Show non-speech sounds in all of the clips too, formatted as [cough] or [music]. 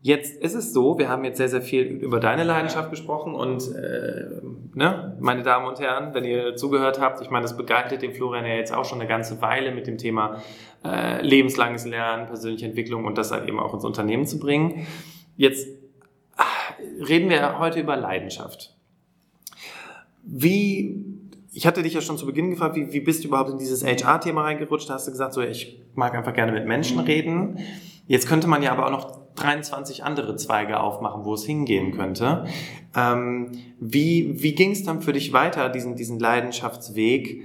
Jetzt ist es so, wir haben jetzt sehr, sehr viel über deine Leidenschaft gesprochen und äh, ne, meine Damen und Herren, wenn ihr zugehört habt, ich meine, das begleitet den Florian ja jetzt auch schon eine ganze Weile mit dem Thema äh, lebenslanges Lernen, persönliche Entwicklung und das halt eben auch ins Unternehmen zu bringen. Jetzt ach, reden wir heute über Leidenschaft. Wie, ich hatte dich ja schon zu Beginn gefragt, wie, wie bist du überhaupt in dieses HR-Thema reingerutscht? Da hast du gesagt, so, ich mag einfach gerne mit Menschen reden. Jetzt könnte man ja aber auch noch 23 andere Zweige aufmachen, wo es hingehen könnte. Ähm, wie wie ging es dann für dich weiter, diesen, diesen Leidenschaftsweg?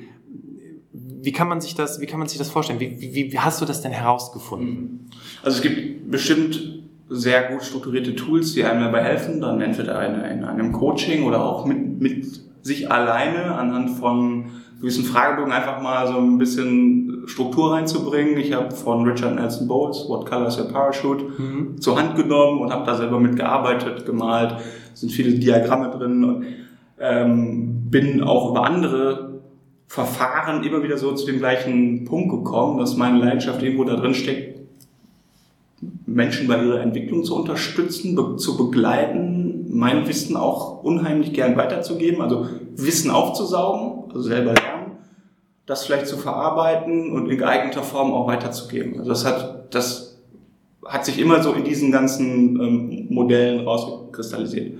Wie kann man sich das, wie kann man sich das vorstellen? Wie, wie, wie hast du das denn herausgefunden? Also es gibt bestimmt sehr gut strukturierte Tools, die einem dabei helfen, dann entweder in, in einem Coaching oder auch mit, mit sich alleine anhand von gewissen Fragebögen einfach mal so ein bisschen Struktur reinzubringen. Ich habe von Richard Nelson Bowles What Colors Your Parachute mhm. zur Hand genommen und habe da selber mitgearbeitet, gemalt. Es sind viele Diagramme drin und ähm, bin auch über andere Verfahren immer wieder so zu dem gleichen Punkt gekommen, dass meine Leidenschaft irgendwo da drin steckt, Menschen bei ihrer Entwicklung zu unterstützen, be zu begleiten, mein Wissen auch unheimlich gern weiterzugeben, also Wissen aufzusaugen, also selber lernen das vielleicht zu verarbeiten und in geeigneter Form auch weiterzugeben. Also das hat, das hat sich immer so in diesen ganzen ähm, Modellen rauskristallisiert.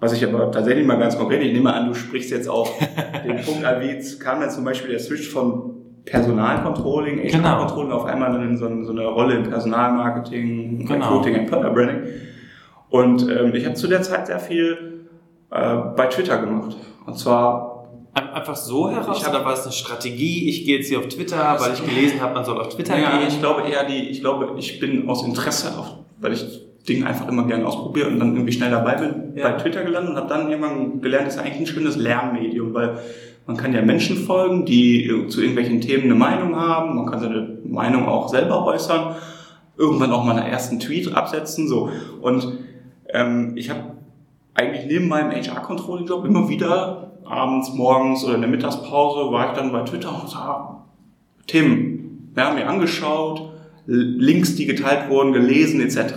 Was ich aber tatsächlich mal ganz konkret, ich nehme an, du sprichst jetzt auch [laughs] den Punkt wie kam dann zum Beispiel der Switch von Personalcontrolling, HR-Controlling genau. auf einmal dann in so, so, eine Rolle im Personalmarketing, genau. Recruiting, Employer Branding. Und ähm, ich habe zu der Zeit sehr viel äh, bei Twitter gemacht. Und zwar Einfach so heraus hab, oder war es eine Strategie? Ich gehe jetzt hier auf Twitter, weil ich gelesen habe, man soll auf Twitter ja, gehen. Ich glaube eher die, ich glaube, ich bin aus Interesse, auf, weil ich Dinge einfach immer gerne ausprobiere und dann irgendwie schnell dabei bin, ja. bei Twitter gelandet und habe dann irgendwann gelernt, das ist eigentlich ein schönes Lernmedium, weil man kann ja Menschen folgen, die zu irgendwelchen Themen eine Meinung haben, man kann seine Meinung auch selber äußern, irgendwann auch mal einen ersten Tweet absetzen, so. Und ähm, ich habe eigentlich neben meinem HR-Controlling-Job immer wieder abends, morgens oder in der Mittagspause war ich dann bei Twitter und sah Themen, ja, mir angeschaut, Links, die geteilt wurden, gelesen etc.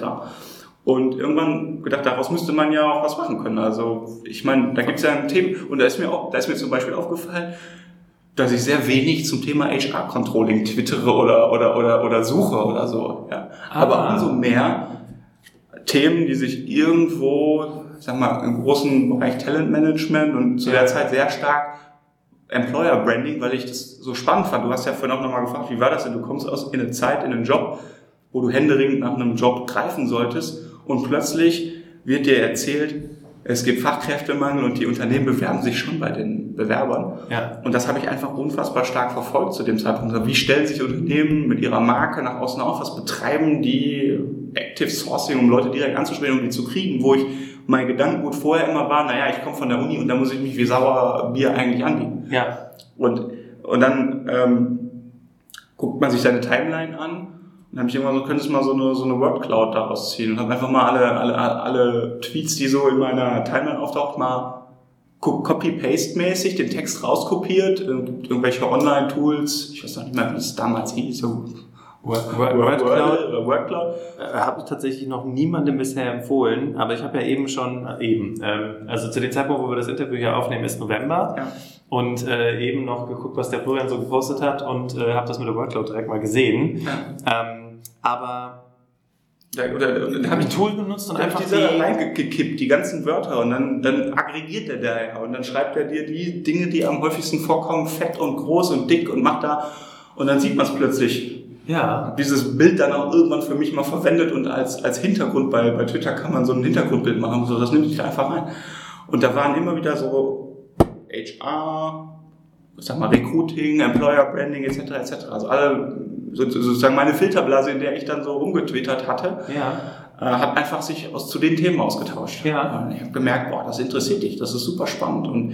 Und irgendwann gedacht, daraus müsste man ja auch was machen können. Also ich meine, da gibt es ja ein Thema und da ist mir auch, da ist mir zum Beispiel aufgefallen, dass ich sehr wenig zum Thema HR-Controlling twittere oder, oder, oder, oder suche oder so. Ja. Aber ah. umso mehr Themen, die sich irgendwo sag mal, im großen Bereich Talentmanagement und zu der Zeit sehr stark Employer Branding, weil ich das so spannend fand. Du hast ja vorhin auch nochmal gefragt, wie war das denn? Du kommst aus in eine Zeit, in einen Job, wo du händeringend nach einem Job greifen solltest und plötzlich wird dir erzählt, es gibt Fachkräftemangel und die Unternehmen bewerben sich schon bei den Bewerbern. Ja. Und das habe ich einfach unfassbar stark verfolgt zu dem Zeitpunkt. Also wie stellen sich Unternehmen mit ihrer Marke nach außen auf? Was betreiben die Active Sourcing, um Leute direkt anzusprechen, um die zu kriegen? Wo ich mein Gedankengut vorher immer war, naja, ich komme von der Uni und da muss ich mich wie sauer Bier eigentlich anbieten. Ja. Und, und dann ähm, guckt man sich seine Timeline an und dann habe ich immer so, könntest du mal so eine, so eine Wordcloud daraus ziehen und habe einfach mal alle, alle, alle Tweets, die so in meiner Timeline auftaucht, mal Copy-Paste-mäßig den Text rauskopiert, irgendwelche Online-Tools, ich weiß noch nicht mehr, wie es damals hieß, so Work, Work, Workcloud, Workcloud äh, habe ich tatsächlich noch niemandem bisher empfohlen, aber ich habe ja eben schon, äh, eben, ähm, also zu dem Zeitpunkt, wo wir das Interview hier aufnehmen, ist November. Ja. und äh, eben noch geguckt, was der Florian so gepostet hat und äh, habe das mit der Workcloud direkt mal gesehen. Ja. Ähm, aber ja, oder, oder habe ich Tool benutzt und einfach die da reingekippt, die ganzen Wörter. Und dann, dann aggregiert er da und dann schreibt er dir die Dinge, die am häufigsten vorkommen, fett und groß und dick und macht da. Und dann sieht man es plötzlich ja. dieses Bild dann auch irgendwann für mich mal verwendet und als, als Hintergrund bei, bei Twitter kann man so ein Hintergrundbild machen, so, das nimmt sich einfach rein. Und da waren immer wieder so HR, ich sag mal Recruiting, Employer Branding etc. etc. Also alle sozusagen meine Filterblase, in der ich dann so rumgetwittert hatte, ja. äh, hat einfach sich aus, zu den Themen ausgetauscht. Ja. Ich habe gemerkt, boah, das interessiert dich, das ist super spannend und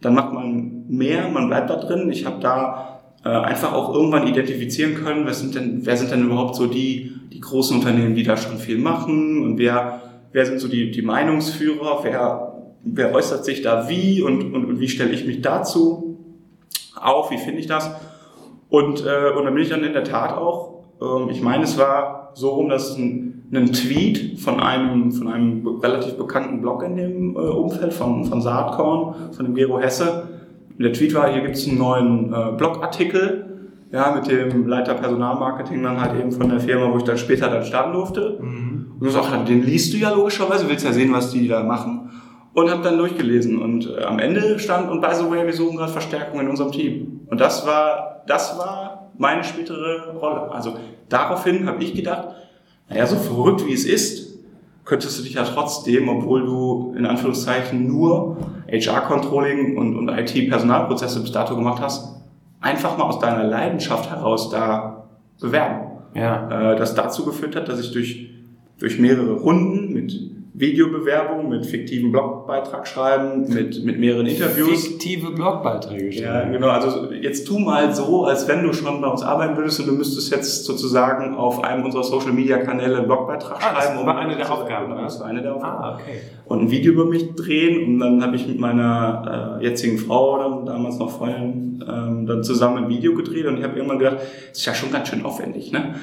dann macht man mehr, man bleibt da drin. Ich habe da äh, einfach auch irgendwann identifizieren können, wer sind denn, wer sind denn überhaupt so die, die großen Unternehmen, die da schon viel machen und wer, wer sind so die, die Meinungsführer, wer, wer äußert sich da wie und, und, und wie stelle ich mich dazu auf, wie finde ich das? Und, äh, und dann bin ich dann in der Tat auch ähm, ich meine, es war so rum, dass ein, ein Tweet von einem, von einem relativ bekannten Blog in dem äh, Umfeld, von, von Saatkorn, von dem Gero Hesse. Der Tweet war, hier gibt es einen neuen äh, Blogartikel, ja, mit dem Leiter Personalmarketing dann halt eben von der Firma, wo ich dann später dann starten durfte. Mhm. Und du sagst, den liest du ja logischerweise, willst ja sehen, was die da machen. Und habe dann durchgelesen. Und äh, am Ende stand, und by the way, wir suchen gerade Verstärkung in unserem Team. Und das war, das war meine spätere Rolle. Also daraufhin habe ich gedacht, naja, so verrückt wie es ist, könntest du dich ja trotzdem, obwohl du in Anführungszeichen nur HR-Controlling und, und IT-Personalprozesse bis dato gemacht hast, einfach mal aus deiner Leidenschaft heraus da bewerben. Ja. Äh, das dazu geführt hat, dass ich durch, durch mehrere Runden mit Videobewerbung, mit fiktiven Blogbeitrag schreiben, mit, mit mehreren Interviews. Fiktive Blogbeiträge schreiben. Ja, genau. Also jetzt tu mal so, als wenn du schon bei uns arbeiten würdest und du müsstest jetzt sozusagen auf einem unserer Social Media Kanäle einen Blogbeitrag ah, schreiben. Das war eine der Aufgaben. Genau, das war eine der Aufgaben. Ah, okay. Und ein Video über mich drehen und dann habe ich mit meiner äh, jetzigen Frau, dann damals noch Freundin, ähm, dann zusammen ein Video gedreht und ich habe irgendwann gedacht, das ist ja schon ganz schön aufwendig, ne?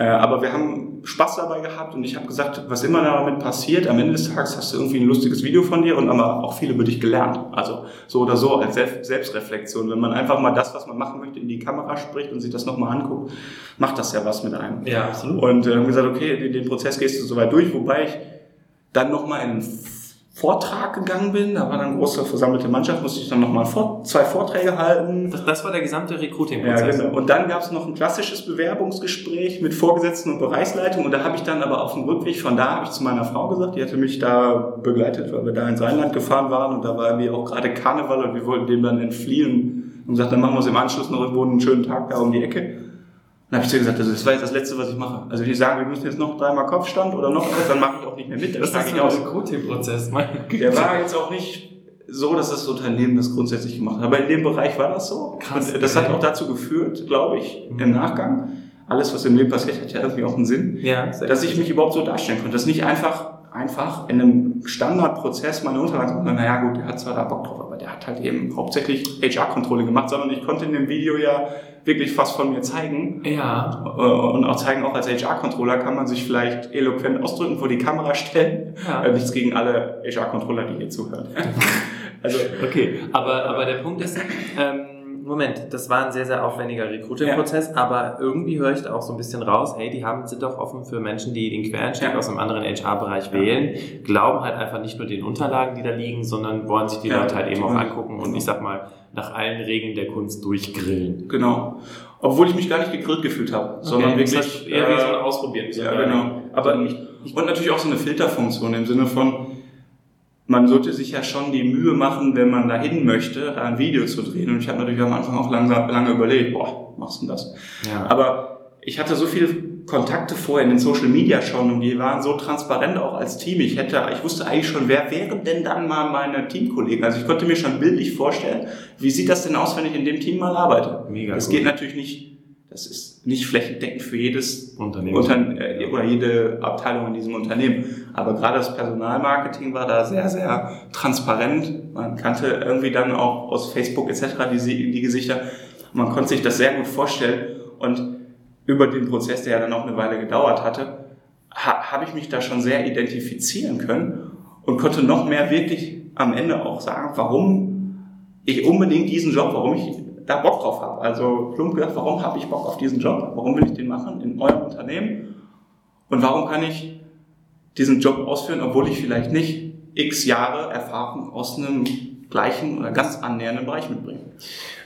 Äh, aber wir haben Spaß dabei gehabt und ich habe gesagt, was immer damit passiert, am Ende des Tages hast du irgendwie ein lustiges Video von dir und aber auch viel über dich gelernt. Also so oder so als Selbstreflexion. Wenn man einfach mal das, was man machen möchte, in die Kamera spricht und sich das nochmal anguckt, macht das ja was mit einem. Ja, absolut. Und äh, haben gesagt, okay, den Prozess gehst du so weit durch, wobei ich dann nochmal in Vortrag gegangen bin. Da war dann eine große versammelte Mannschaft, musste ich dann nochmal vor, zwei Vorträge halten. Das, das war der gesamte Recruiting-Prozess. Ja, genau. Und dann gab es noch ein klassisches Bewerbungsgespräch mit Vorgesetzten und Bereichsleitung. Und da habe ich dann aber auf dem Rückweg von da habe ich zu meiner Frau gesagt, die hatte mich da begleitet, weil wir da ins Rheinland gefahren waren und da war irgendwie auch gerade Karneval und wir wollten dem dann entfliehen und gesagt, dann machen wir uns im Anschluss noch irgendwo einen schönen Tag da um die Ecke. Dann habe ich zu ihr gesagt, also das war jetzt das Letzte, was ich mache. Also wenn die sagen, wir müssen jetzt noch dreimal Kopfstand oder noch was, dann mache ich auch nicht mehr mit. Das ist aus. ein Recruiting-Prozess, Der war jetzt auch nicht so, dass das Unternehmen das grundsätzlich gemacht hat. Aber in dem Bereich war das so. Krass. Und das hat auch dazu geführt, glaube ich, mhm. im Nachgang, alles, was im Leben passiert, hat ja irgendwie auch einen Sinn, ja, dass ich mich überhaupt so darstellen konnte. Dass nicht einfach, einfach in einem Standardprozess meine Unterlagen, naja gut, der hat zwar da Bock drauf, aber der hat halt eben hauptsächlich HR-Controlling gemacht, sondern ich konnte in dem Video ja wirklich was von mir zeigen. Ja. Äh, und auch zeigen, auch als HR-Controller kann man sich vielleicht eloquent ausdrücken, vor die Kamera stellen. Ja. Äh, nichts gegen alle HR-Controller, die hier zuhören. [laughs] also, okay, aber, aber der Punkt ist, ähm, Moment, das war ein sehr, sehr aufwendiger Recruiting-Prozess, ja. aber irgendwie höre ich da auch so ein bisschen raus, hey, die haben, sind doch offen für Menschen, die den Quereinstieg ja. aus einem anderen HR-Bereich wählen, glauben halt einfach nicht nur den Unterlagen, die da liegen, sondern wollen sich die Leute halt eben auch angucken und ich sag mal, nach allen Regeln der Kunst durchgrillen. Genau. Obwohl ich mich gar nicht gegrillt gefühlt habe, okay. sondern wirklich das heißt eher äh, wie so ein Ausprobieren. Ja, genau. Aber ich, und natürlich auch so eine Filterfunktion im Sinne von, man sollte sich ja schon die Mühe machen, wenn man dahin möchte, da ein Video zu drehen. Und ich habe natürlich am Anfang auch langsam, lange überlegt, boah, machst du das? Ja. Aber ich hatte so viele Kontakte vorher in den Social Media schon und die waren so transparent auch als Team. Ich hätte, ich wusste eigentlich schon, wer wären denn dann mal meine Teamkollegen? Also ich konnte mir schon bildlich vorstellen, wie sieht das denn aus, wenn ich in dem Team mal arbeite? Mega. Das gut. geht natürlich nicht das ist nicht flächendeckend für jedes Unternehmen Unter äh, oder jede Abteilung in diesem Unternehmen. Aber gerade das Personalmarketing war da sehr, sehr transparent. Man kannte irgendwie dann auch aus Facebook etc. die, die Gesichter. Man konnte sich das sehr gut vorstellen. Und über den Prozess, der ja dann auch eine Weile gedauert hatte, ha, habe ich mich da schon sehr identifizieren können und konnte noch mehr wirklich am Ende auch sagen, warum ich unbedingt diesen Job, warum ich da Bock drauf habe. Also plump gesagt, warum habe ich Bock auf diesen Job? Warum will ich den machen in eurem Unternehmen? Und warum kann ich diesen Job ausführen, obwohl ich vielleicht nicht x Jahre Erfahrung aus einem gleichen oder ganz annähernden Bereich mitbringe?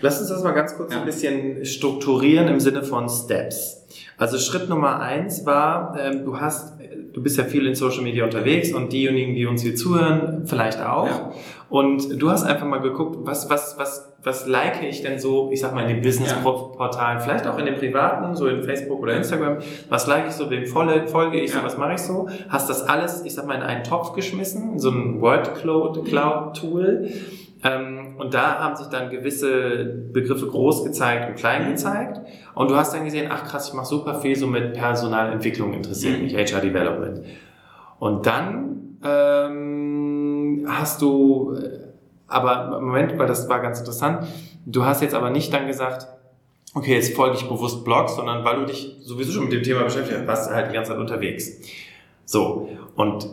Lass uns das mal ganz kurz ja. ein bisschen strukturieren im Sinne von Steps. Also Schritt Nummer eins war, ähm, du hast, du bist ja viel in Social Media unterwegs und diejenigen, die uns hier zuhören, vielleicht auch. Ja. Und du hast einfach mal geguckt, was, was, was was like ich denn so, ich sag mal, in den Business-Portalen, vielleicht auch in den privaten, so in Facebook oder Instagram, was like ich so, wem folge ich so, was mache ich so? Hast das alles, ich sag mal, in einen Topf geschmissen, so ein Word-Cloud-Tool. Ähm, und da haben sich dann gewisse Begriffe groß gezeigt und klein gezeigt. Und du hast dann gesehen, ach krass, ich mache super viel so mit Personalentwicklung, interessiert mich, HR Development. Und dann ähm, hast du aber Moment, weil das war ganz interessant. Du hast jetzt aber nicht dann gesagt, okay, jetzt folge ich bewusst Blogs, sondern weil du dich sowieso schon mit dem Thema beschäftigt hast, warst du halt die ganze Zeit unterwegs. So, und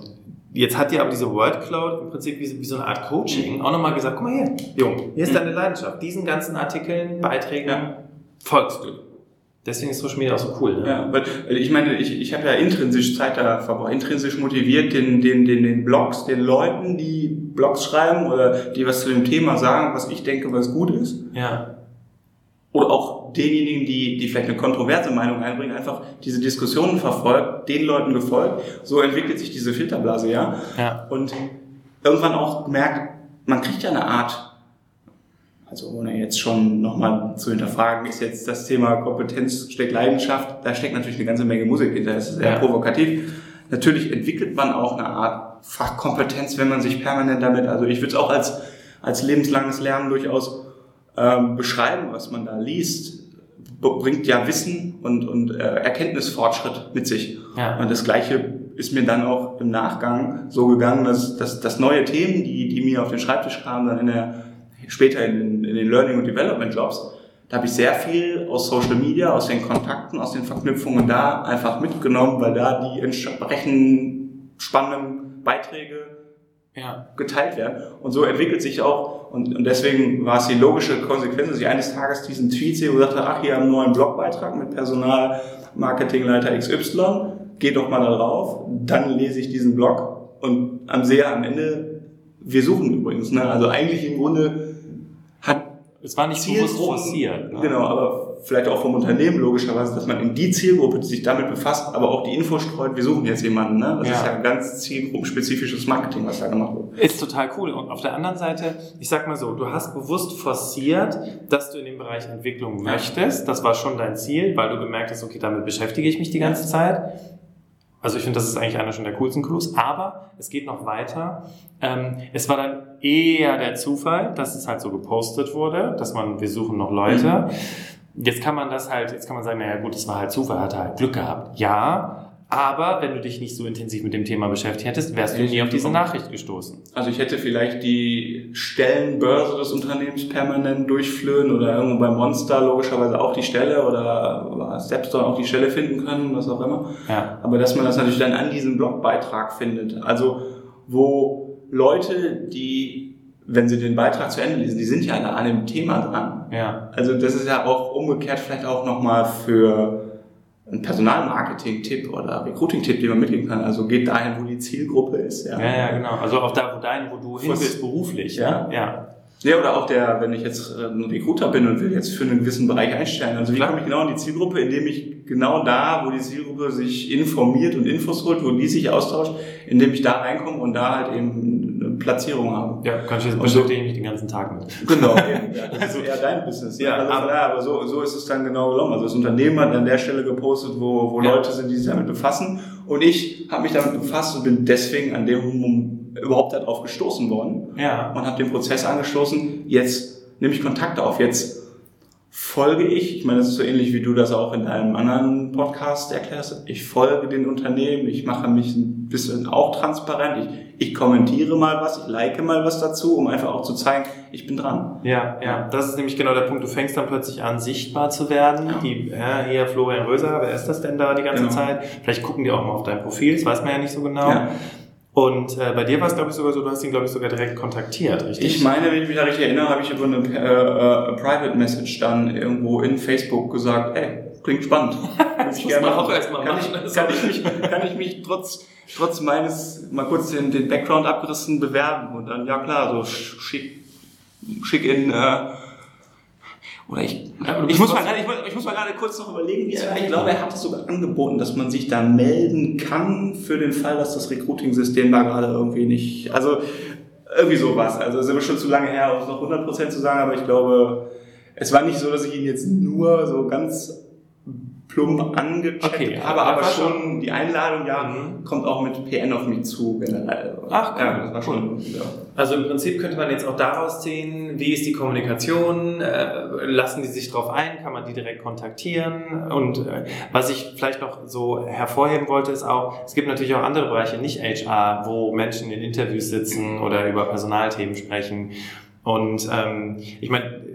jetzt hat dir aber diese Word Cloud im Prinzip wie, wie so eine Art Coaching auch nochmal gesagt, guck mal her, Jung, hier ist deine Leidenschaft. Diesen ganzen Artikeln, Beiträgen Ja. folgst du. Deswegen ist Social Media auch so cool. Ne? Ja, weil weil ich meine, ich, ich habe ja intrinsisch Zeit da verbraucht, intrinsisch motiviert den, den, den, den Blogs, den Leuten, die Blogs schreiben oder die was zu dem Thema sagen, was ich denke, was gut ist. Ja. Oder auch denjenigen, die, die vielleicht eine kontroverse Meinung einbringen, einfach diese Diskussionen verfolgt, den Leuten gefolgt. So entwickelt sich diese Filterblase, ja. Ja. Und irgendwann auch gemerkt, man kriegt ja eine Art, also ohne jetzt schon nochmal zu hinterfragen, ist jetzt das Thema Kompetenz steckt Leidenschaft, da steckt natürlich eine ganze Menge Musik hinter, das ist sehr Ja. provokativ. Natürlich entwickelt man auch eine Art Fachkompetenz, wenn man sich permanent damit, also ich würde es auch als, als lebenslanges Lernen durchaus ähm, beschreiben, was man da liest, bringt ja Wissen und, und äh, Erkenntnisfortschritt mit sich. Ja. Und das Gleiche ist mir dann auch im Nachgang so gegangen, dass, dass, dass neue Themen, die, die mir auf den Schreibtisch kamen, dann in der, später in, den- in den Learning- und Development-Jobs, da habe ich sehr viel aus Social Media, aus den Kontakten, aus den Verknüpfungen da einfach mitgenommen, weil da die entsprechenden spannenden Beiträge Ja. geteilt werden. Und so entwickelt sich auch, und, und deswegen war es die logische Konsequenz, dass ich eines Tages diesen Tweet sehe und sagte, ach, hier haben einen neuen Blogbeitrag mit Personalmarketingleiter XY, geht doch mal da drauf, dann lese ich diesen Blog und am sehe am Ende, wir suchen übrigens, ne? also eigentlich im Grunde Es war nicht bewusst Zielgruppen- forciert. Ne? Genau, aber vielleicht auch vom Unternehmen logischerweise, dass man in die Zielgruppe, die sich damit befasst, aber auch die Info streut, wir suchen jetzt jemanden. Ne? Das Ja. ist ja ein ganz zielgruppenspezifisches Marketing, was da gemacht wird. Ist total cool. Und auf der anderen Seite, ich sag mal so, du hast bewusst forciert, dass du in dem Bereich Entwicklung möchtest. Das war schon dein Ziel, weil du gemerkt hast, okay, damit beschäftige ich mich die ganze Zeit. Also ich finde, das ist eigentlich einer schon der coolsten Clues. Aber es geht noch weiter. Ähm, es war dann eher der Zufall, dass es halt so gepostet wurde, dass man, wir suchen noch Leute. Jetzt kann man das halt, jetzt kann man sagen, naja gut, es war halt Zufall, hat er halt Glück gehabt. Ja, aber wenn du dich nicht so intensiv mit dem Thema beschäftigt hättest, wärst du ich nie auf diese. Nachricht gestoßen. Also ich hätte vielleicht die Stellenbörse des Unternehmens permanent durchflöhen oder irgendwo bei Monster logischerweise auch die Stelle oder Stepstone auch die Stelle finden können, was auch immer. Ja. Aber dass man das natürlich dann an diesem Blogbeitrag findet. Also wo Leute, die, wenn sie den Beitrag zu Ende lesen, die sind ja alle an dem Thema dran. Ja. Also das ist ja auch umgekehrt vielleicht auch nochmal für einen Personalmarketing-Tipp oder Recruiting-Tipp, den man mitgeben kann. Also geht dahin, wo die Zielgruppe ist. Ja, ja, genau. Also auch da, wo dein, wo du hin willst beruflich. Ja. Ja. Ja, oder auch der, wenn ich jetzt äh, ein Recruiter bin und will jetzt für einen gewissen Bereich einstellen. Also wie komme ich genau in die Zielgruppe, indem ich genau da, wo die Zielgruppe sich informiert und Infos holt, wo die sich austauscht, indem ich da reinkomme und da halt eben Platzierung habe. Ja, kann ich jetzt so- beschäftige ich mich den ganzen Tag mit. Genau, [laughs] ja. das ist eher dein Business. Ja, Ja, also aber- daher, aber so, so ist es dann genau gelaufen. Also das Unternehmen hat an der Stelle gepostet, wo, wo Ja. Leute sind, die sich damit befassen. Und ich habe mich damit befasst und bin deswegen an dem Moment überhaupt darauf gestoßen worden Ja. und habe den Prozess angestoßen. Jetzt nehme ich Kontakte auf. Jetzt folge ich, ich meine, das ist so ähnlich wie du das auch in deinem anderen Podcast erklärst. Ich folge den Unternehmen, ich mache mich ein bisschen auch transparent. Ich, ich kommentiere mal was, ich like mal was dazu, um einfach auch zu zeigen, ich bin dran. Ja, ja, das ist nämlich genau der Punkt. Du fängst dann plötzlich an, sichtbar zu werden. Ja. Die, ja, hier Florian Röser, wer ist das denn da die ganze Genau. Zeit? Vielleicht gucken die auch mal auf dein Profil, das weiß man ja nicht so genau. Ja. Und äh, bei dir war es, glaube ich, sogar so, du hast ihn, glaube ich, sogar direkt kontaktiert, richtig? Ich meine, wenn ich mich da richtig erinnere, habe ich über eine äh, äh, Private Message dann irgendwo in Facebook gesagt, ey, klingt spannend. [laughs] Würde ich muss gerne man machen. auch erst mal kann machen. Ich, kann, ich mich, kann ich mich trotz, trotz meines, mal kurz den, den Background abgerissen, bewerben? Und dann, ja klar, so schick, schick in, äh, oder ich, Ja, ich, muss mal ich, muss- ich muss mal gerade kurz noch überlegen, wie er, ich glaube, er hat es sogar angeboten, dass man sich da melden kann für den Fall, dass das Recruiting-System da gerade irgendwie nicht, also irgendwie sowas. Also es ist aber schon zu lange her, um es noch 100% zu sagen, aber ich glaube, es war nicht so, dass ich ihn jetzt nur so ganz plump angecheckt Okay, habe, ja, aber schon die Einladung, ja, Mhm. kommt auch mit PN auf mich zu generell. Ach, cool. ja, das war schon, ja. Also im Prinzip könnte man jetzt auch daraus ziehen, wie ist die Kommunikation, äh, lassen die sich drauf ein, kann man die direkt kontaktieren und äh, was ich vielleicht noch so hervorheben wollte, ist auch, es gibt natürlich auch andere Bereiche, nicht HR, wo Menschen in Interviews sitzen oder über Personalthemen sprechen und ähm, ich meine,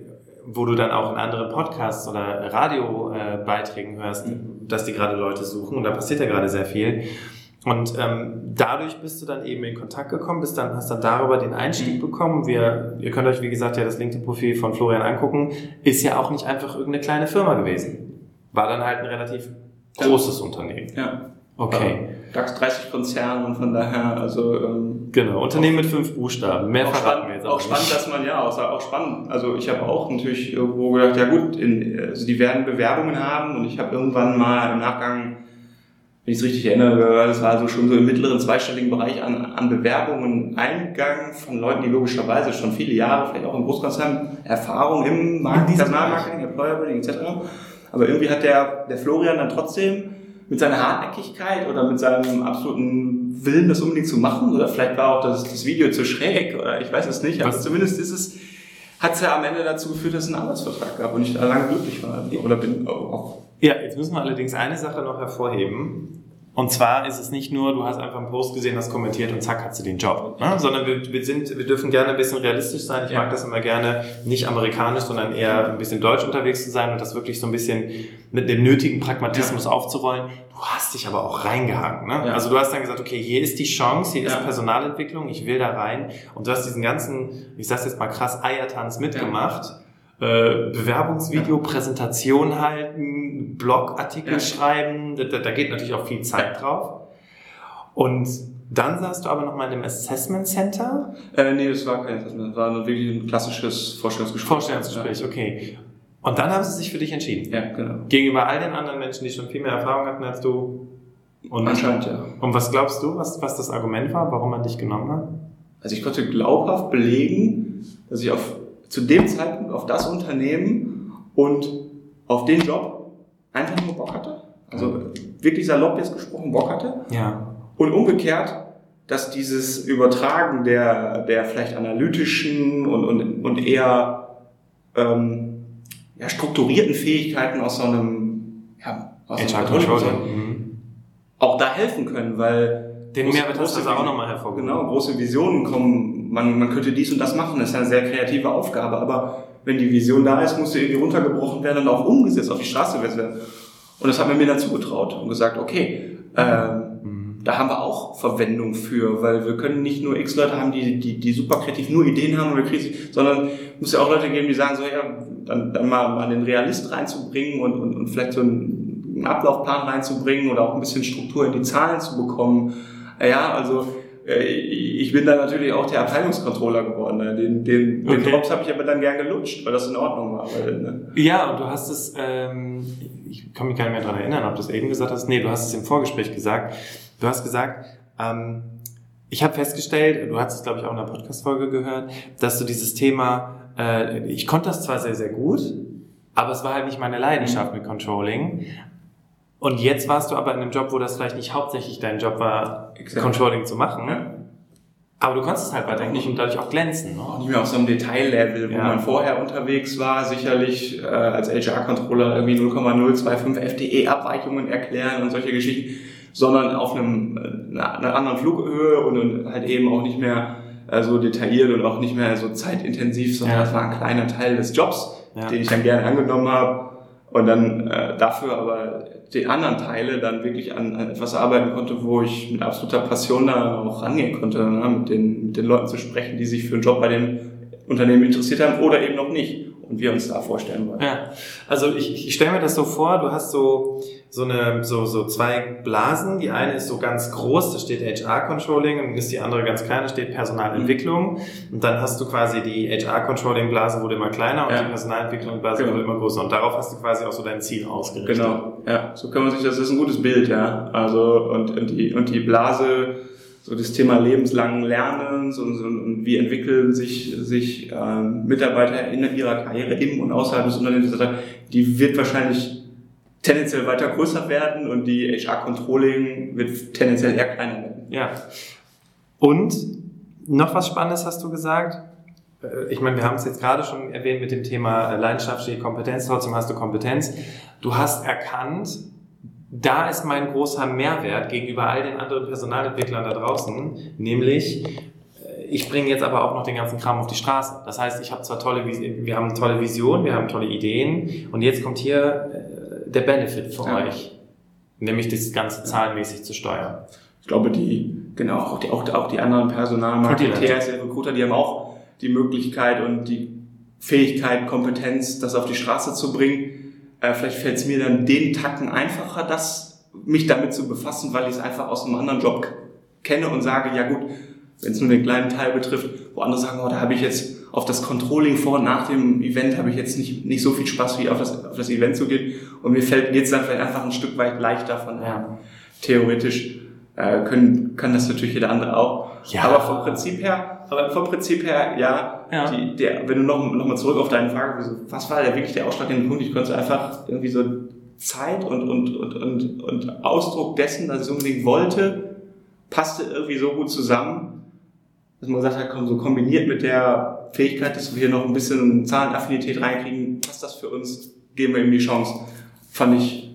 wo du dann auch in anderen Podcasts oder Radiobeiträgen hörst, dass die gerade Leute suchen und da passiert ja gerade sehr viel. Und ähm, dadurch bist du dann eben in Kontakt gekommen, bist dann, hast dann darüber den Einstieg bekommen. Wir, ihr könnt euch, wie gesagt, ja das LinkedIn-Profil von Florian angucken. Ist ja auch nicht einfach irgendeine kleine Firma gewesen. War dann halt ein relativ großes ja. Unternehmen. Ja. Okay. DAX 30 Konzern und von daher, also ähm, genau Unternehmen mit fünf Buchstaben. Mehr verraten wir jetzt auch. Auch spannend, dass man ja auch, auch spannend. Also ich habe auch natürlich irgendwo gedacht, ja gut, in, also die werden Bewerbungen haben und ich habe irgendwann mal im Nachgang wenn ich es richtig erinnere, das war also schon so im mittleren zweistelligen Bereich an, an Bewerbungen eingegangen von Leuten, die logischerweise schon viele Jahre, vielleicht auch im Großkonzern, Erfahrung im Markt, Personalmarketing, Employer Building etc. Aber irgendwie hat der, der Florian dann trotzdem mit seiner Hartnäckigkeit oder mit seinem absoluten Willen, das unbedingt zu machen, oder vielleicht war auch das, das Video zu schräg, oder ich weiß es nicht, aber Was? zumindest ist es, hat es ja am Ende dazu geführt, dass es einen Arbeitsvertrag gab und ich da lange glücklich war. Oder bin auch ja, jetzt müssen wir allerdings eine Sache noch hervorheben. Und zwar ist es nicht nur, du hast einfach einen Post gesehen, hast kommentiert und zack, hast du den Job. Ne? Sondern wir, wir, sind, wir dürfen gerne ein bisschen realistisch sein. Ich ja. mag das immer gerne, nicht amerikanisch, sondern eher ein bisschen deutsch unterwegs zu sein und das wirklich so ein bisschen mit dem nötigen Pragmatismus ja. aufzurollen. Du hast dich aber auch reingehangen. Ne? Ja. Also du hast dann gesagt, okay, hier ist die Chance, hier ist Personalentwicklung, ich will da rein. Und du hast diesen ganzen, ich sag's jetzt mal krass, Eiertanz mitgemacht äh, Bewerbungsvideo, Präsentation halten, Blogartikel ja. schreiben, da, da, geht natürlich auch viel Zeit drauf. Und dann saßt du aber noch mal in dem Assessment Center? Äh, nee, das war kein Assessment, das war wirklich ein klassisches Vorstellungsgespräch. Vorstellungsgespräch, ja. okay. Und dann haben sie sich für dich entschieden? Ja, genau. Gegenüber all den anderen Menschen, die schon viel mehr Erfahrung hatten als du? Und Anscheinend, ja. Und was glaubst du, was, was das Argument war, warum man dich genommen hat? Also ich konnte glaubhaft belegen, dass ich auf zu dem Zeitpunkt auf das Unternehmen und auf den Job einfach nur Bock hatte. Also wirklich salopp jetzt gesprochen Bock hatte. Ja. Und umgekehrt, dass dieses Übertragen der, der vielleicht analytischen und, und, und eher ähm, ja, strukturierten Fähigkeiten aus so einem ja, aus HR Controlling mhm. auch da helfen können, weil den Mehrwert hast du auch nochmal hervorgehoben. Genau, große Visionen kommen, man, man könnte dies und das machen, das ist eine sehr kreative Aufgabe, aber wenn die Vision da ist, muss sie irgendwie runtergebrochen werden und auch umgesetzt, auf die Straße werden. Und das hat man mir dann zugetraut und gesagt, okay, ähm, mhm. da haben wir auch Verwendung für, weil wir können nicht nur x Leute haben, die, die, die super kreativ nur Ideen haben, oder sondern muss ja auch Leute geben, die sagen so, ja, dann, dann mal, mal den Realist reinzubringen und, und, und vielleicht so einen, einen Ablaufplan reinzubringen oder auch ein bisschen Struktur in die Zahlen zu bekommen ja, also ich bin dann natürlich auch der Abteilungskontroller geworden. Ne? Den, den, okay. den Drops habe ich aber dann gern gelutscht, weil das in Ordnung war. Weil, ne? Ja, und du hast es, ähm, ich kann mich gar nicht mehr daran erinnern, ob du es eben gesagt hast. Nee, du hast es im Vorgespräch gesagt. Du hast gesagt, ähm, ich habe festgestellt, du hast es, glaube ich, auch in der Podcast-Folge gehört, dass du dieses Thema, äh, ich konnte das zwar sehr, sehr gut, aber es war halt nicht meine Leidenschaft mit Controlling. Und jetzt warst du aber in einem Job, wo das vielleicht nicht hauptsächlich dein Job war, exactly. Controlling zu machen. Ja. Aber du konntest es halt weiterhin nicht und dadurch auch glänzen. Ne? Auch nicht mehr auf so einem Detaillevel, wo ja. man vorher unterwegs war, sicherlich äh, als HR-Controller irgendwie 0,025 FTE-Abweichungen erklären und solche Geschichten, sondern auf einem, äh, einer anderen Flughöhe und, halt eben auch nicht mehr äh, so detailliert und auch nicht mehr so zeitintensiv, sondern ja. das war ein kleiner Teil des Jobs, ja. den ich dann gerne angenommen habe und dann äh, dafür aber die anderen Teile dann wirklich an, etwas arbeiten konnte, wo ich mit absoluter Passion da auch rangehen konnte, ne? mit, den, mit den Leuten zu sprechen, die sich für einen Job bei dem Unternehmen interessiert haben oder eben noch nicht und wir uns da vorstellen wollen. Ja, also ich, ich stelle mir das so vor, du hast so so eine so so zwei Blasen, die eine ist so ganz groß, da steht HR Controlling und ist die andere ganz klein, da steht Personalentwicklung mhm. und dann hast du quasi die HR Controlling Blase wurde immer kleiner und ja. die Personalentwicklung Blase genau. wurde immer größer und darauf hast du quasi auch so dein Ziel ausgerichtet. Genau. Ja, so kann man sich das ist ein gutes Bild, ja. Also und, und die und die Blase so das Thema lebenslangen Lernens und, und, und wie entwickeln sich, sich äh, Mitarbeiter in ihrer Karriere im und außerhalb des Unternehmens, die wird wahrscheinlich tendenziell weiter größer werden und die HR-Controlling wird tendenziell eher kleiner werden. Ja. Und noch was Spannendes hast du gesagt. Äh, ich meine, wir haben es jetzt gerade schon erwähnt mit dem Thema äh, leidenschaftliche Kompetenz, trotzdem hast du Kompetenz. Du hast erkannt, da ist mein großer Mehrwert gegenüber all den anderen Personalentwicklern da draußen, nämlich äh, ich bringe jetzt aber auch noch den ganzen Kram auf die Straße. Das heißt, ich habe zwar tolle, wir haben tolle Visionen, wir haben tolle Ideen und jetzt kommt hier der Benefit für ja. euch, nämlich das Ganze zahlenmäßig zu steuern. Ich glaube, die, genau, auch die, auch, auch die anderen Personalmarketeers, Recruiter, die haben auch die Möglichkeit und die Fähigkeit, Kompetenz, das auf die Straße zu bringen. Äh, vielleicht fällt es mir dann den Tacken einfacher, das, mich damit zu befassen, weil ich es einfach aus einem anderen Job kenne und sage, ja gut, wenn es nur den kleinen Teil betrifft, wo andere sagen, oh, da habe ich jetzt auf das Controlling vor und nach dem Event habe ich jetzt nicht, nicht so viel Spaß, wie auf das, auf das Event zu gehen. Und mir fällt jetzt dann vielleicht einfach ein Stück weit leichter von ja. Theoretisch äh, können, kann das natürlich jeder andere auch. Ja. Aber vom Prinzip her, aber vom Prinzip her, ja, ja. Die, der, wenn du noch, noch mal zurück auf deine Frage, was war der wirklich der ausschlaggebende Punkt? Ich konnte einfach irgendwie so Zeit und, und, und, und, und Ausdruck dessen, dass ich unbedingt wollte, passte irgendwie so gut zusammen, dass man gesagt hat, komm, so kombiniert mit der Fähigkeit, dass wir hier noch ein bisschen Zahlenaffinität reinkriegen, passt das für uns, geben wir ihm die Chance. Fand ich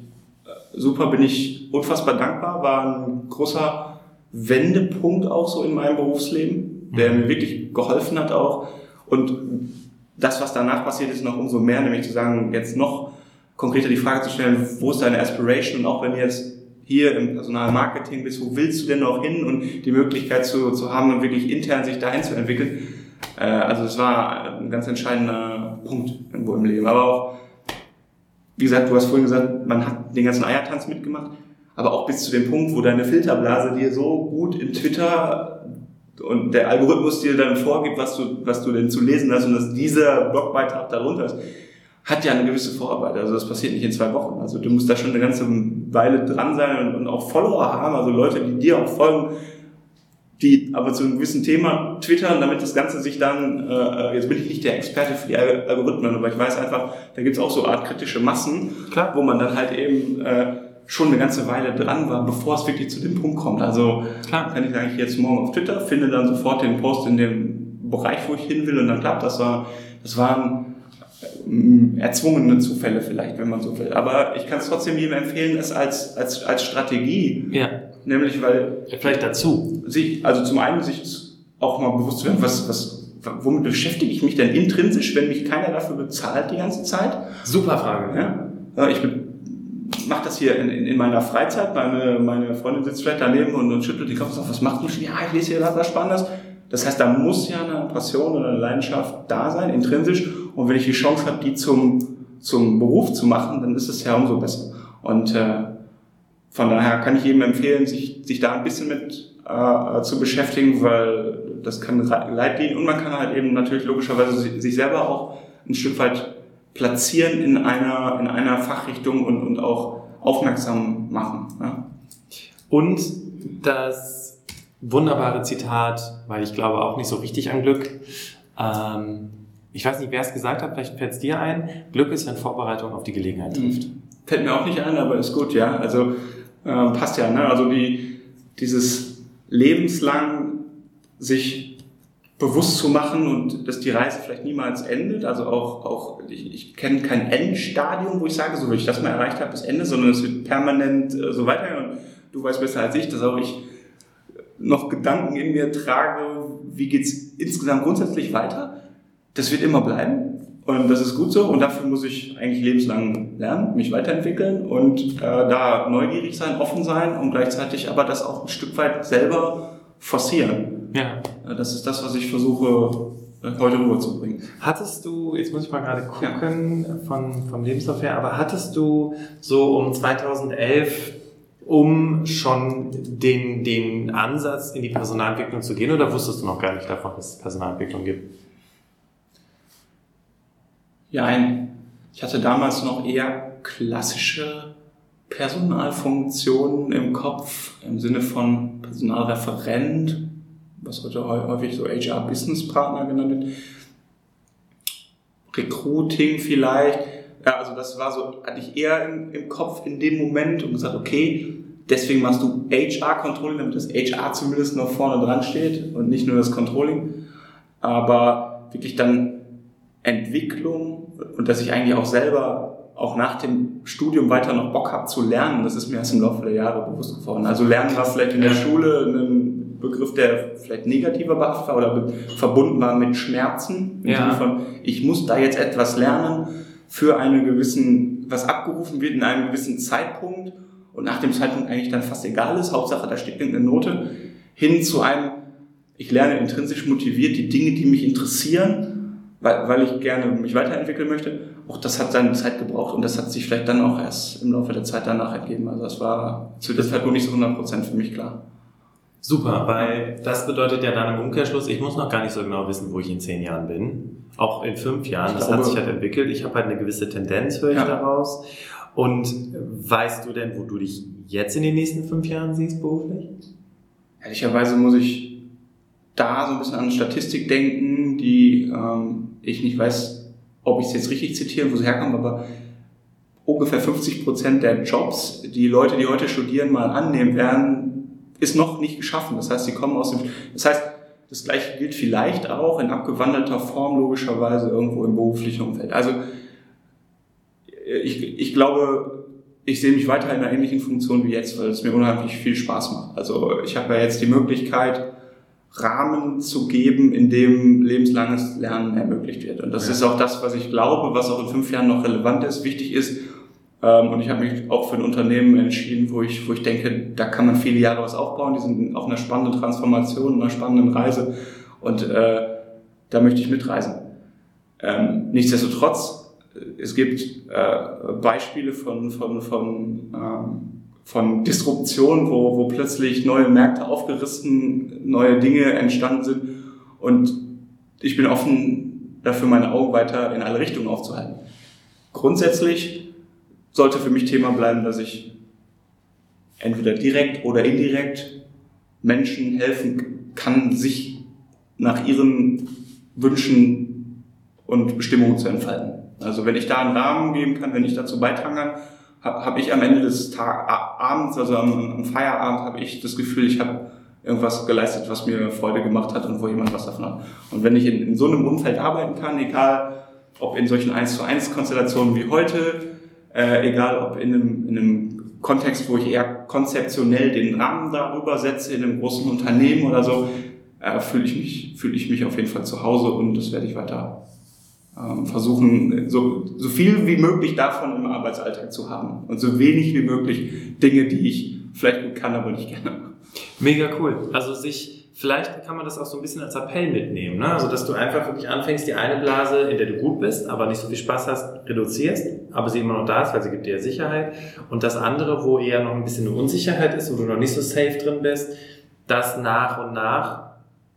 äh, super, bin ich unfassbar dankbar, war ein großer Wendepunkt auch so in meinem Berufsleben, der mhm. mir wirklich geholfen hat auch. Und das, was danach passiert ist, noch umso mehr, nämlich zu sagen, jetzt noch konkreter die Frage zu stellen, wo ist deine Aspiration und auch wenn jetzt hier im Personalmarketing bist, wo willst du denn noch hin und die Möglichkeit zu, zu haben und wirklich intern sich dahin zu entwickeln. Äh, also es war ein ganz entscheidender Punkt irgendwo im Leben. Aber auch, wie gesagt, du hast vorhin gesagt, man hat den ganzen Eiertanz mitgemacht, aber auch bis zu dem Punkt, wo deine Filterblase dir so gut in Twitter und der Algorithmus dir dann vorgibt, was du, was du denn zu lesen hast und dass dieser Blogbeitrag darunter ist hat ja eine gewisse Vorarbeit. Also das passiert nicht in zwei Wochen. Also du musst da schon eine ganze Weile dran sein und, und auch Follower haben, also Leute, die dir auch folgen, die aber zu einem gewissen Thema twittern, damit das Ganze sich dann, äh, jetzt bin ich nicht der Experte für die Algorithmen, aber ich weiß einfach, da gibt es auch so Art kritische Massen, Klar. wo man dann halt eben äh, schon eine ganze Weile dran war, bevor es wirklich zu dem Punkt kommt. Also Klar. kann ich eigentlich jetzt morgen auf Twitter, finde dann sofort den Post in dem Bereich, wo ich hin will und dann klappt das. War, das waren äh, erzwungene Zufälle vielleicht, wenn man so will. Aber ich kann es trotzdem jedem empfehlen, es als, als, als Strategie. Ja. Nämlich, weil. Vielleicht dazu. Sich, also zum einen sich auch mal bewusst zu werden, was, was, womit beschäftige ich mich denn intrinsisch, wenn mich keiner dafür bezahlt die ganze Zeit? Super Frage. Ja. Ich mache das hier in, in, in, meiner Freizeit. Meine, meine Freundin sitzt vielleicht daneben und, und schüttelt die Kopf und sagt, was macht du schon? Ja, ich lese hier was Spannendes. Das heißt, da muss ja eine Passion oder eine Leidenschaft da sein, intrinsisch. Und wenn ich die Chance habe, die zum, zum Beruf zu machen, dann ist es ja umso besser. Und äh, von daher kann ich jedem empfehlen, sich, sich da ein bisschen mit äh, zu beschäftigen, weil das kann Leid und man kann halt eben natürlich logischerweise sich selber auch ein Stück weit platzieren in einer, in einer Fachrichtung und, und auch aufmerksam machen. Ja. Und das wunderbare Zitat, weil ich glaube auch nicht so richtig an Glück. Ähm, ich weiß nicht, wer es gesagt hat, vielleicht fällt es dir ein. Glück ist, wenn Vorbereitung auf die Gelegenheit trifft. Mhm. Fällt mir auch nicht ein, aber ist gut, ja. Also äh, passt ja, ne? Also die, dieses lebenslang sich bewusst zu machen und dass die Reise vielleicht niemals endet. Also auch, auch ich, ich kenne kein Endstadium, wo ich sage, so wie ich das mal erreicht habe, das Ende, sondern es wird permanent äh, so weitergehen. Und du weißt besser als ich, dass auch ich noch Gedanken in mir trage, wie geht's insgesamt grundsätzlich weiter. Das wird immer bleiben und das ist gut so und dafür muss ich eigentlich lebenslang lernen, mich weiterentwickeln und äh, da neugierig sein, offen sein und gleichzeitig aber das auch ein Stück weit selber forcieren. Ja. Das ist das, was ich versuche äh, heute rüberzubringen. Hattest du, jetzt muss ich mal gerade gucken ja. von, vom Lebenslauf her, aber hattest du so um 2011 um schon den, den Ansatz in die Personalentwicklung zu gehen oder wusstest du noch gar nicht davon, dass es Personalentwicklung gibt? Ja, ein, ich hatte damals noch eher klassische Personalfunktionen im Kopf, im Sinne von Personalreferent, was heute häufig so HR-Business-Partner genannt wird. Recruiting vielleicht. Ja, also das war so, hatte ich eher im, im Kopf in dem Moment und gesagt, okay, deswegen machst du HR-Controlling, damit das HR zumindest noch vorne dran steht und nicht nur das Controlling. Aber wirklich dann Entwicklung und dass ich eigentlich auch selber auch nach dem Studium weiter noch Bock habe zu lernen, das ist mir erst im Laufe der Jahre bewusst geworden. Also lernen war vielleicht in der Schule ein Begriff, der vielleicht negativer behaftet war oder verbunden war mit Schmerzen. Im Ja. Sinne von, ich muss da jetzt etwas lernen für einen gewissen, was abgerufen wird in einem gewissen Zeitpunkt und nach dem Zeitpunkt eigentlich dann fast egal ist, Hauptsache da steht irgendeine Note, hin zu einem, ich lerne intrinsisch motiviert die Dinge, die mich interessieren, weil, weil ich gerne mich weiterentwickeln möchte. Auch das hat seine Zeit gebraucht und das hat sich vielleicht dann auch erst im Laufe der Zeit danach ergeben. Also das war zu der Zeit wohl nicht so 100% für mich klar. Super, weil das bedeutet ja dann im Umkehrschluss, ich muss noch gar nicht so genau wissen, wo ich in zehn Jahren bin. Auch in fünf Jahren, das glaube- hat sich halt entwickelt. Ich habe halt eine gewisse Tendenz, höre ich Ja. daraus. Und weißt du denn, wo du dich jetzt in den nächsten fünf Jahren siehst beruflich? Ehrlicherweise muss ich da so ein bisschen an Statistik denken, die ähm, ich nicht weiß, ob ich es jetzt richtig zitiere, wo sie herkommt, aber ungefähr 50 Prozent der Jobs, die Leute, die heute studieren, mal annehmen werden, ist noch nicht geschaffen. Das heißt, sie kommen aus dem, das heißt, das gleiche gilt vielleicht auch in abgewandelter Form logischerweise irgendwo im beruflichen Umfeld. Also ich, ich glaube, ich sehe mich weiter in einer ähnlichen Funktion wie jetzt, weil es mir unheimlich viel Spaß macht. Also ich habe ja jetzt die Möglichkeit, Rahmen zu geben, in dem lebenslanges Lernen ermöglicht wird. Und das Ja. ist auch das, was ich glaube, was auch in fünf Jahren noch relevant ist, wichtig ist. Ähm, Und ich habe mich auch für ein Unternehmen entschieden, wo ich, wo ich denke, da kann man viele Jahre was aufbauen. Die sind auf einer spannenden Transformation, einer spannenden Reise. Und äh, da möchte ich mitreisen. Ähm, nichtsdestotrotz, äh, es gibt äh, Beispiele von, von, von, ähm, von Disruption, wo, wo plötzlich neue Märkte aufgerissen, neue Dinge entstanden sind. Und ich bin offen dafür, meine Augen weiter in alle Richtungen aufzuhalten. Grundsätzlich sollte für mich Thema bleiben, dass ich entweder direkt oder indirekt Menschen helfen kann, sich nach ihren Wünschen und Bestimmungen zu entfalten. Also wenn ich da einen Rahmen geben kann, wenn ich dazu beitragen kann, habe hab ich am Ende des Tag, Abends, also am, am Feierabend, habe ich das Gefühl, ich habe irgendwas geleistet, was mir Freude gemacht hat und wo jemand was davon hat. Und wenn ich in, in so einem Umfeld arbeiten kann, egal ob in solchen 1 zu 1 Konstellationen wie heute, äh, egal ob in einem, in einem Kontext, wo ich eher konzeptionell den Rahmen darüber setze, in einem großen Unternehmen oder so, äh, fühle ich mich, fühle ich mich auf jeden Fall zu Hause und das werde ich weiter versuchen, so, so viel wie möglich davon im Arbeitsalltag zu haben und so wenig wie möglich Dinge, die ich vielleicht gut kann, aber nicht gerne mache. Mega cool. Also sich, vielleicht kann man das auch so ein bisschen als Appell mitnehmen, ne? Also dass du einfach wirklich anfängst, die eine Blase, in der du gut bist, aber nicht so viel Spaß hast, reduzierst, aber sie immer noch da ist, weil sie gibt dir ja Sicherheit. Und das andere, wo eher noch ein bisschen eine Unsicherheit ist, wo du noch nicht so safe drin bist, das nach und nach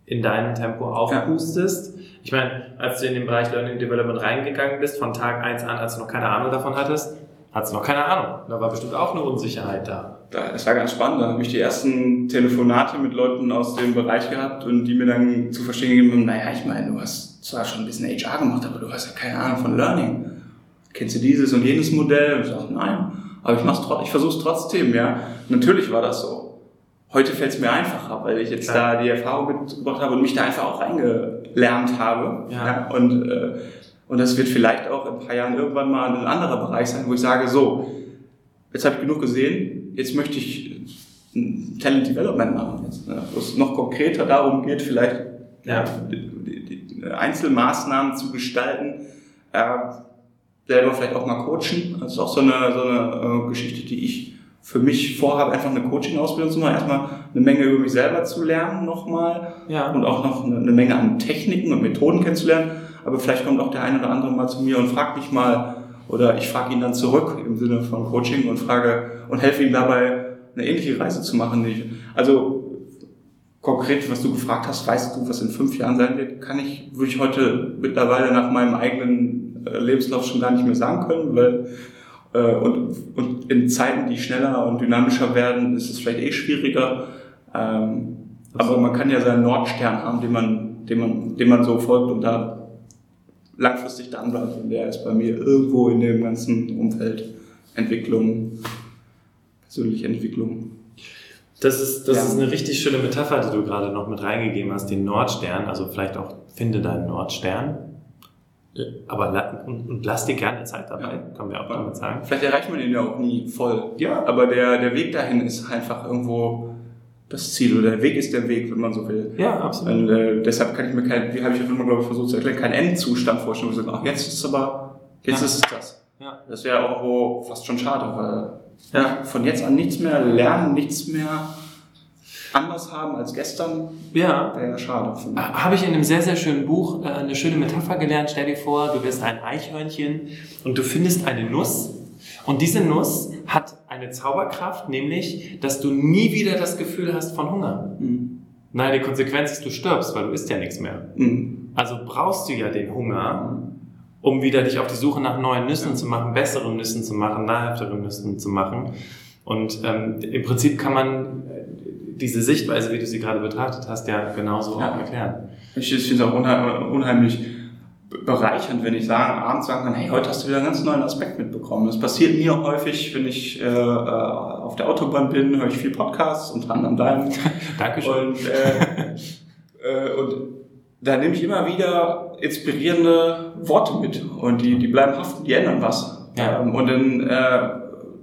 in deinem Tempo aufpustest. Ich meine, als du in den Bereich Learning Development reingegangen bist, von Tag eins an, als du noch keine Ahnung davon hattest, hattest du noch keine Ahnung. Da war bestimmt auch eine Unsicherheit da. Es war ganz spannend. Da habe ich die ersten Telefonate mit Leuten aus dem Bereich gehabt und die mir dann zu verstehen gegeben haben, naja, ich meine, du hast zwar schon ein bisschen HR gemacht, aber du hast ja keine Ahnung von Learning. Kennst du dieses und jenes Modell? Und ich sage, nein, aber ich, mach's ich versuche es trotzdem, ja. Natürlich war das so. Heute fällt es mir einfacher, weil ich jetzt Klar. da die Erfahrung mitgebracht habe und mich da einfach auch reingelernt habe. Ja. Und, äh, und das wird vielleicht auch in ein paar Jahren irgendwann mal ein anderer Bereich sein, wo ich sage, so, jetzt habe ich genug gesehen, jetzt möchte ich ein Talent Development machen, jetzt, ne, wo es noch konkreter darum geht, vielleicht Ja. Einzelmaßnahmen zu gestalten, äh, selber vielleicht auch mal coachen. Das ist auch so eine, so eine äh, Geschichte, die ich für mich vorhabe, einfach eine Coaching-Ausbildung zu machen, erstmal eine Menge über mich selber zu lernen nochmal Ja. und auch noch eine, eine Menge an Techniken und Methoden kennenzulernen. Aber vielleicht kommt auch der eine oder andere mal zu mir und fragt mich mal, oder ich frage ihn dann zurück im Sinne von Coaching und frage und helfe ihm dabei, eine ähnliche Reise zu machen. ich- Also konkret, was du gefragt hast, weißt du, was in fünf Jahren sein wird, kann ich, würde ich heute mittlerweile nach meinem eigenen äh, Lebenslauf schon gar nicht mehr sagen können, weil und, und in Zeiten, die schneller und dynamischer werden, ist es vielleicht eh schwieriger. Ähm, aber man kann ja seinen Nordstern haben, den man, den man, dem man so folgt und da langfristig dran bleibt. Und der ist bei mir irgendwo in dem ganzen Umfeld Entwicklung, persönliche Entwicklung. Das ist, das Ja. ist eine richtig schöne Metapher, die du gerade noch mit reingegeben hast, den Nordstern. Also vielleicht auch finde deinen Nordstern. Aber la und, und lass dir gerne Zeit dabei, Ja. kann wir auch damit sagen. Vielleicht erreicht man ihn ja auch nie voll. Ja, aber der, der Weg dahin ist einfach irgendwo das Ziel oder der Weg ist der Weg, wenn man so will. Ja, absolut. Und, äh, deshalb kann ich mir kein, wie habe ich auch immer, glaube ich, versucht zu erklären, keinen Endzustand vorstellen, wo ich sage, ach, jetzt ist es aber, jetzt Ja. ist es das. Ja. Das wäre auch wo fast schon schade, weil ja. von jetzt an nichts mehr lernen, nichts mehr anders haben als gestern, Ja. wäre ja schade. Habe ich in einem sehr, sehr schönen Buch äh, eine schöne Metapher gelernt. Stell dir vor, du bist ein Eichhörnchen und du findest eine Nuss. Und diese Nuss hat eine Zauberkraft, nämlich, dass du nie wieder das Gefühl hast von Hunger. Mhm. Nein, die Konsequenz ist, du stirbst, weil du isst ja nichts mehr. Mhm. Also brauchst du ja den Hunger, um wieder dich auf die Suche nach neuen Nüssen zu machen, besseren Nüssen zu machen, nahrhafteren Nüssen zu machen. Und ähm, im Prinzip kann man diese Sichtweise, wie du sie gerade betrachtet hast, ja genauso Ja. auch erklären. Ich finde es auch unheim- unheimlich bereichernd, wenn ich sagen, abends sagen kann, hey, heute hast du wieder einen ganz neuen Aspekt mitbekommen. Das passiert mir häufig, wenn ich äh, äh, auf der Autobahn bin, höre ich viel Podcasts, unter anderem deinen. [laughs] Dankeschön. Und, äh, äh, und da nehme ich immer wieder inspirierende Worte mit und die, die bleiben haften, die ändern was. Ja. Ähm, und dann, äh,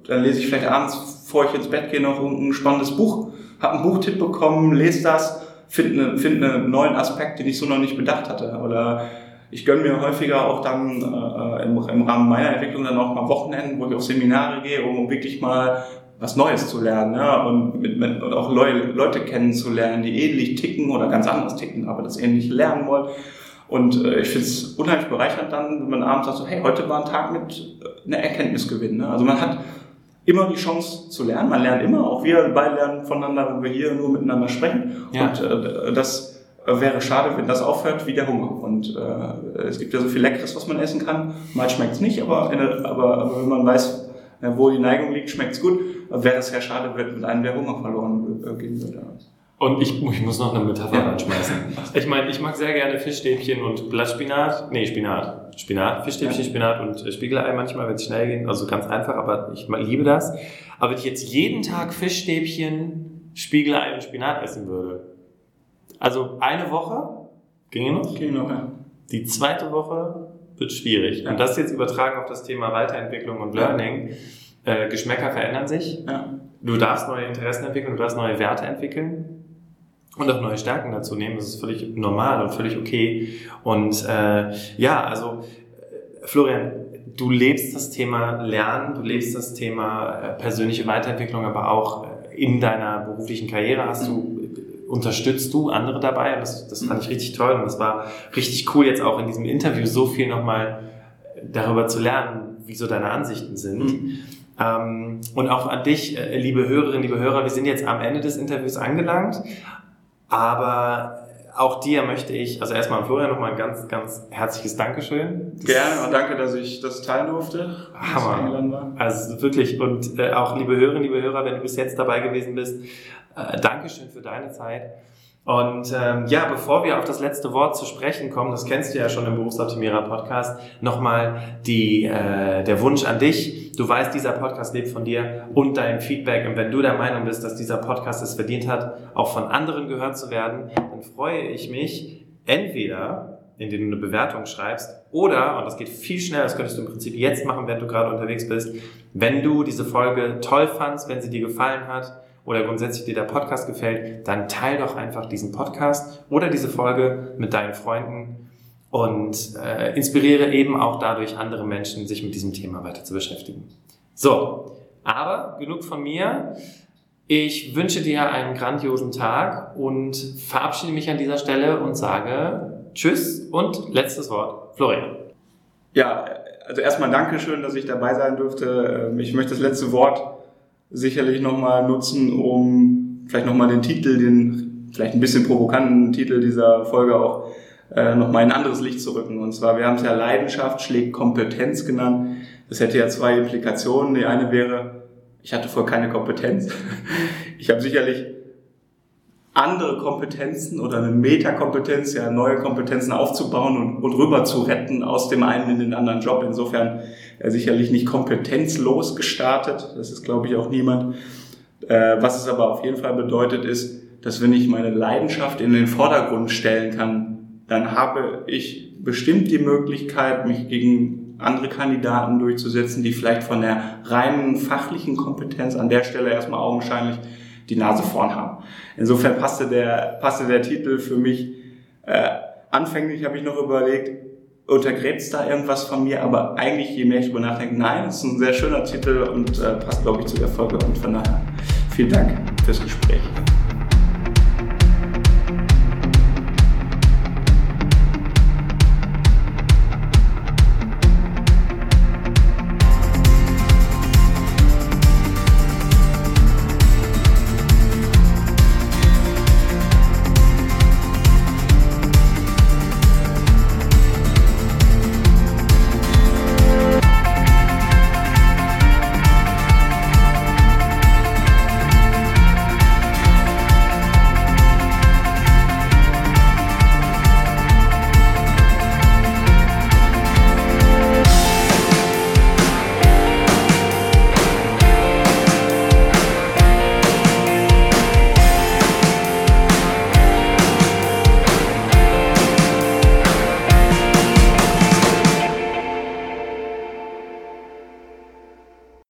dann lese ich vielleicht abends, bevor ich ins Bett gehe, noch ein spannendes Buch, habe einen Buchtipp bekommen, lese das, finde ne, find einen neuen Aspekt, den ich so noch nicht bedacht hatte. Oder ich gönne mir häufiger auch dann äh, im, im Rahmen meiner Entwicklung dann auch mal Wochenenden, wo ich auf Seminare gehe, um wirklich mal was Neues zu lernen ja, und, mit, mit, und auch Leu Leute kennenzulernen, die ähnlich ticken oder ganz anders ticken, aber das ähnliche lernen wollen. Und äh, ich finde es unheimlich bereichernd dann, wenn man abends sagt, so, hey, heute war ein Tag mit äh, einer Erkenntnisgewinn. Ne? Also man hat immer die Chance zu lernen, man lernt immer, auch wir beide lernen voneinander, wenn wir hier nur miteinander sprechen. Ja. Und äh, das wäre schade, wenn das aufhört wie der Hunger. Und äh, es gibt ja so viel Leckeres, was man essen kann. Mal schmeckt es nicht, aber, der- aber, aber wenn man weiß, äh, wo die Neigung liegt, schmeckt es gut. Wäre es sehr schade, wenn mit einem der Hunger verloren äh, gehen würde. Und ich, ich muss noch eine Metapher Ja. anschmeißen. Ich meine, ich mag sehr gerne Fischstäbchen und Blattspinat. Nee, Spinat. Spinat, Fischstäbchen, Ja. Spinat und äh, Spiegelei manchmal, wenn es schnell geht. Also ganz einfach, aber ich liebe das. Aber wenn ich jetzt jeden Tag Fischstäbchen, Spiegelei und Spinat essen würde, also eine Woche ginge noch. Okay, noch, ja. Die zweite Woche wird schwierig. Ja. Und das jetzt übertragen auf das Thema Weiterentwicklung und Learning. Äh, Geschmäcker verändern sich. ja. Du darfst neue Interessen entwickeln, du darfst neue Werte entwickeln und auch neue Stärken dazu nehmen. Das ist völlig normal und völlig okay. Und äh, ja, also äh, Florian, du lebst das Thema Lernen, du lebst das Thema äh, persönliche Weiterentwicklung, aber auch äh, in deiner beruflichen Karriere hast du unterstützt du andere dabei und das, das fand ich richtig toll und das war richtig cool jetzt auch in diesem Interview so viel nochmal darüber zu lernen, wie so deine Ansichten sind. Mhm. Ähm, und auch an dich, liebe Hörerinnen, liebe Hörer, wir sind jetzt am Ende des Interviews angelangt, aber auch dir möchte ich, also erstmal an Florian nochmal ein ganz, ganz herzliches Dankeschön. Das- Gerne und danke, dass ich das teilen durfte. Hammer. Also wirklich, und äh, auch liebe Hörerinnen, liebe Hörer, wenn du bis jetzt dabei gewesen bist, äh, Dankeschön für deine Zeit. Und ähm, ja, bevor wir auf das letzte Wort zu sprechen kommen, das kennst du ja schon im Berufsoptimierer Podcast, nochmal die, äh, der Wunsch an dich. Du weißt, dieser Podcast lebt von dir und deinem Feedback. Und wenn du der Meinung bist, dass dieser Podcast es verdient hat, auch von anderen gehört zu werden, dann freue ich mich entweder, indem du eine Bewertung schreibst, oder, und das geht viel schneller, das könntest du im Prinzip jetzt machen, wenn du gerade unterwegs bist, wenn du diese Folge toll fandst, wenn sie dir gefallen hat, oder grundsätzlich dir der Podcast gefällt, dann teil doch einfach diesen Podcast oder diese Folge mit deinen Freunden und äh, inspiriere eben auch dadurch andere Menschen, sich mit diesem Thema weiter zu beschäftigen. So, aber genug von mir. Ich wünsche dir einen grandiosen Tag und verabschiede mich an dieser Stelle und sage Tschüss und letztes Wort, Florian. Ja, also erstmal Dankeschön, dass ich dabei sein durfte. Ähm, Ich möchte das letzte Wort sicherlich nochmal nutzen, um vielleicht nochmal den Titel, den vielleicht ein bisschen provokanten Titel dieser Folge auch äh, nochmal in ein anderes Licht zu rücken. Und zwar, wir haben es ja Leidenschaft schlägt Kompetenz genannt. Das hätte ja zwei Implikationen. Die eine wäre, ich hatte vorher keine Kompetenz. [laughs] Ich habe sicherlich andere Kompetenzen oder eine Metakompetenz, ja, neue Kompetenzen aufzubauen und, und rüber zu retten aus dem einen in den anderen Job. Insofern äh, sicherlich nicht kompetenzlos gestartet. Das ist, glaube ich, auch niemand. Äh, was es aber auf jeden Fall bedeutet, ist, dass wenn ich meine Leidenschaft in den Vordergrund stellen kann, dann habe ich bestimmt die Möglichkeit, mich gegen andere Kandidaten durchzusetzen, die vielleicht von der reinen fachlichen Kompetenz an der Stelle erstmal augenscheinlich die Nase vorn haben. Insofern passte der, passte der Titel für mich. Äh, anfänglich habe ich noch überlegt, untergräbt da irgendwas von mir, aber eigentlich, je mehr ich darüber nachdenke, nein, ist ein sehr schöner Titel und äh, passt, glaube ich, zu der Folge. Und von daher vielen Dank fürs Gespräch.